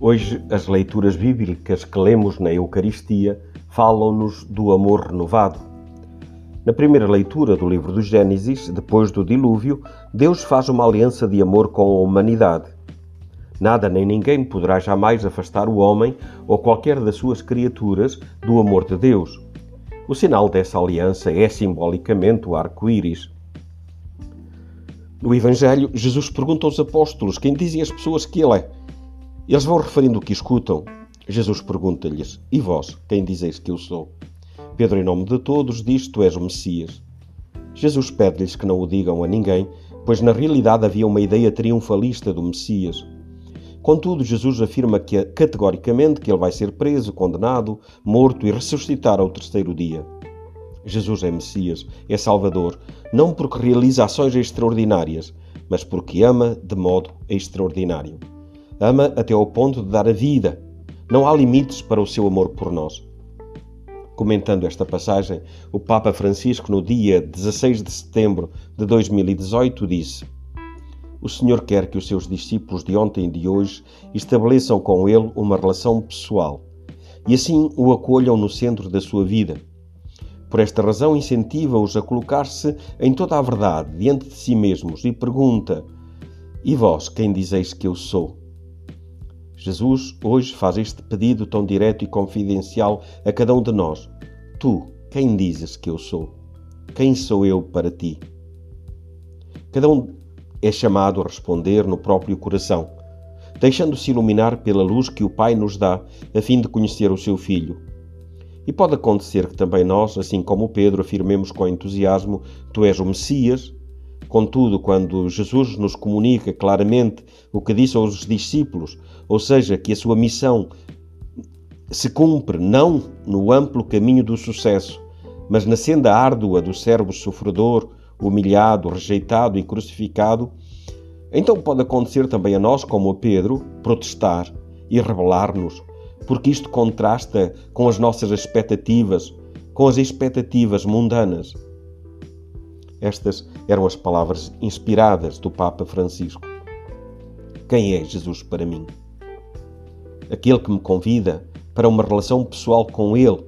Hoje, as leituras bíblicas que lemos na Eucaristia falam-nos do amor renovado. Na primeira leitura do livro do Gênesis, depois do dilúvio, Deus faz uma aliança de amor com a humanidade. Nada nem ninguém poderá jamais afastar o homem ou qualquer das suas criaturas do amor de Deus. O sinal dessa aliança é simbolicamente o arco-íris. No Evangelho, Jesus pergunta aos apóstolos quem dizem as pessoas que ele é. Eles vão referindo o que escutam. Jesus pergunta-lhes: E vós, quem dizeis que eu sou? Pedro, em nome de todos, diz: Tu és o Messias. Jesus pede-lhes que não o digam a ninguém, pois na realidade havia uma ideia triunfalista do Messias. Contudo, Jesus afirma que, categoricamente que ele vai ser preso, condenado, morto e ressuscitar ao terceiro dia. Jesus é Messias, é Salvador, não porque realiza ações extraordinárias, mas porque ama de modo extraordinário. Ama até ao ponto de dar a vida. Não há limites para o seu amor por nós. Comentando esta passagem, o Papa Francisco, no dia 16 de setembro de 2018, disse: O Senhor quer que os seus discípulos de ontem e de hoje estabeleçam com Ele uma relação pessoal e assim o acolham no centro da sua vida. Por esta razão, incentiva-os a colocar-se em toda a verdade diante de si mesmos e pergunta: E vós, quem dizeis que eu sou? Jesus hoje faz este pedido tão direto e confidencial a cada um de nós. Tu, quem dizes que eu sou? Quem sou eu para ti? Cada um é chamado a responder no próprio coração, deixando-se iluminar pela luz que o Pai nos dá, a fim de conhecer o seu Filho. E pode acontecer que também nós, assim como Pedro, afirmemos com entusiasmo: Tu és o Messias, Contudo, quando Jesus nos comunica claramente o que disse aos discípulos, ou seja, que a sua missão se cumpre não no amplo caminho do sucesso, mas na senda árdua do servo sofredor, humilhado, rejeitado e crucificado, então pode acontecer também a nós, como a Pedro, protestar e rebelar-nos, porque isto contrasta com as nossas expectativas, com as expectativas mundanas. Estas eram as palavras inspiradas do Papa Francisco. Quem é Jesus para mim? Aquele que me convida para uma relação pessoal com Ele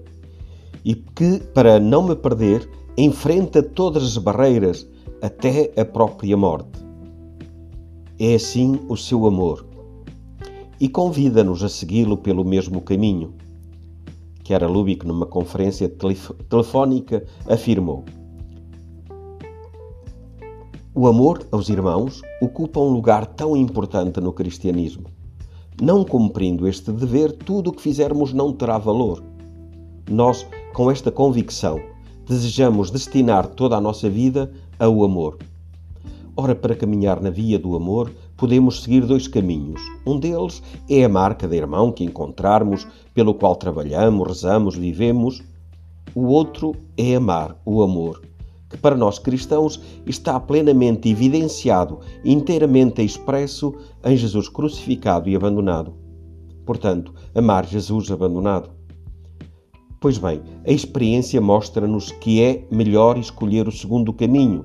e que, para não me perder, enfrenta todas as barreiras até a própria morte. É assim o seu amor e convida-nos a segui-lo pelo mesmo caminho. Chiara Lubick, numa conferência telefónica, afirmou: o amor aos irmãos ocupa um lugar tão importante no cristianismo. Não cumprindo este dever, tudo o que fizermos não terá valor. Nós, com esta convicção, desejamos destinar toda a nossa vida ao amor. Ora, para caminhar na via do amor, podemos seguir dois caminhos. Um deles é amar cada irmão que encontrarmos, pelo qual trabalhamos, rezamos, vivemos. O outro é amar o amor que para nós cristãos está plenamente evidenciado, inteiramente expresso em Jesus crucificado e abandonado. Portanto, amar Jesus abandonado. Pois bem, a experiência mostra-nos que é melhor escolher o segundo caminho.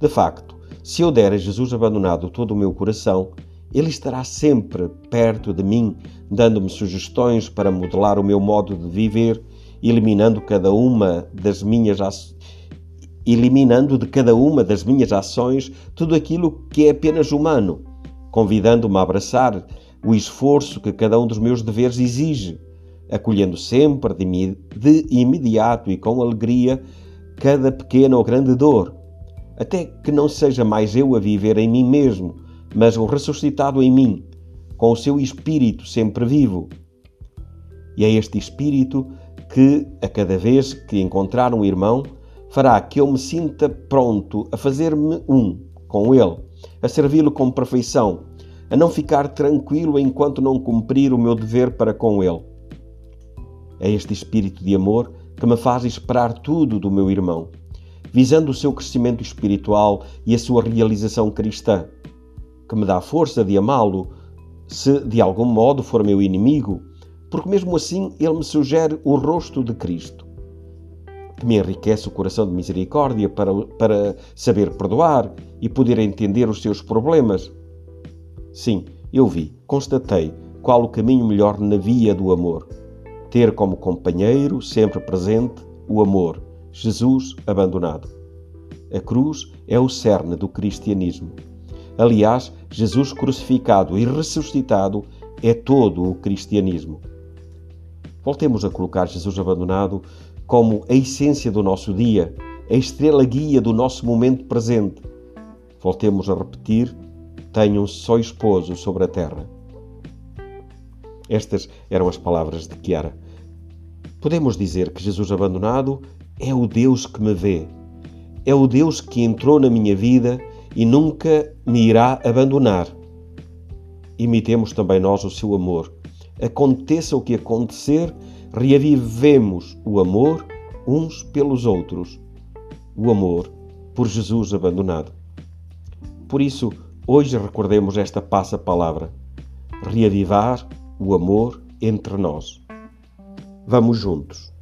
De facto, se eu der a Jesus abandonado todo o meu coração, ele estará sempre perto de mim, dando-me sugestões para modelar o meu modo de viver, eliminando cada uma das minhas eliminando de cada uma das minhas ações tudo aquilo que é apenas humano, convidando-me a abraçar o esforço que cada um dos meus deveres exige, acolhendo sempre de imediato e com alegria cada pequena ou grande dor, até que não seja mais eu a viver em mim mesmo, mas o ressuscitado em mim, com o seu espírito sempre vivo. E é este espírito que, a cada vez que encontrar um irmão, fará que eu me sinta pronto a fazer-me um com Ele, a servi-lo com perfeição, a não ficar tranquilo enquanto não cumprir o meu dever para com Ele. É este espírito de amor que me faz esperar tudo do meu irmão, visando o seu crescimento espiritual e a sua realização cristã, que me dá força de amá-lo se de algum modo for meu inimigo, porque mesmo assim ele me sugere o rosto de Cristo que me enriquece o coração de misericórdia para, para saber perdoar e poder entender os seus problemas. Sim, eu vi, constatei qual o caminho melhor na via do amor. Ter como companheiro, sempre presente, o amor, Jesus abandonado. A cruz é o cerne do cristianismo. Aliás, Jesus crucificado e ressuscitado é todo o cristianismo. Voltemos a colocar Jesus abandonado como a essência do nosso dia, a estrela guia do nosso momento presente. Voltemos a repetir: tenho um só esposo sobre a terra. Estas eram as palavras de Chiara. Podemos dizer que Jesus abandonado é o Deus que me vê, é o Deus que entrou na minha vida e nunca me irá abandonar. Imitemos também nós o seu amor. Aconteça o que acontecer, reavivemos o amor uns pelos outros. O amor por Jesus abandonado. Por isso, hoje recordemos esta passa palavra: reavivar o amor entre nós. Vamos juntos.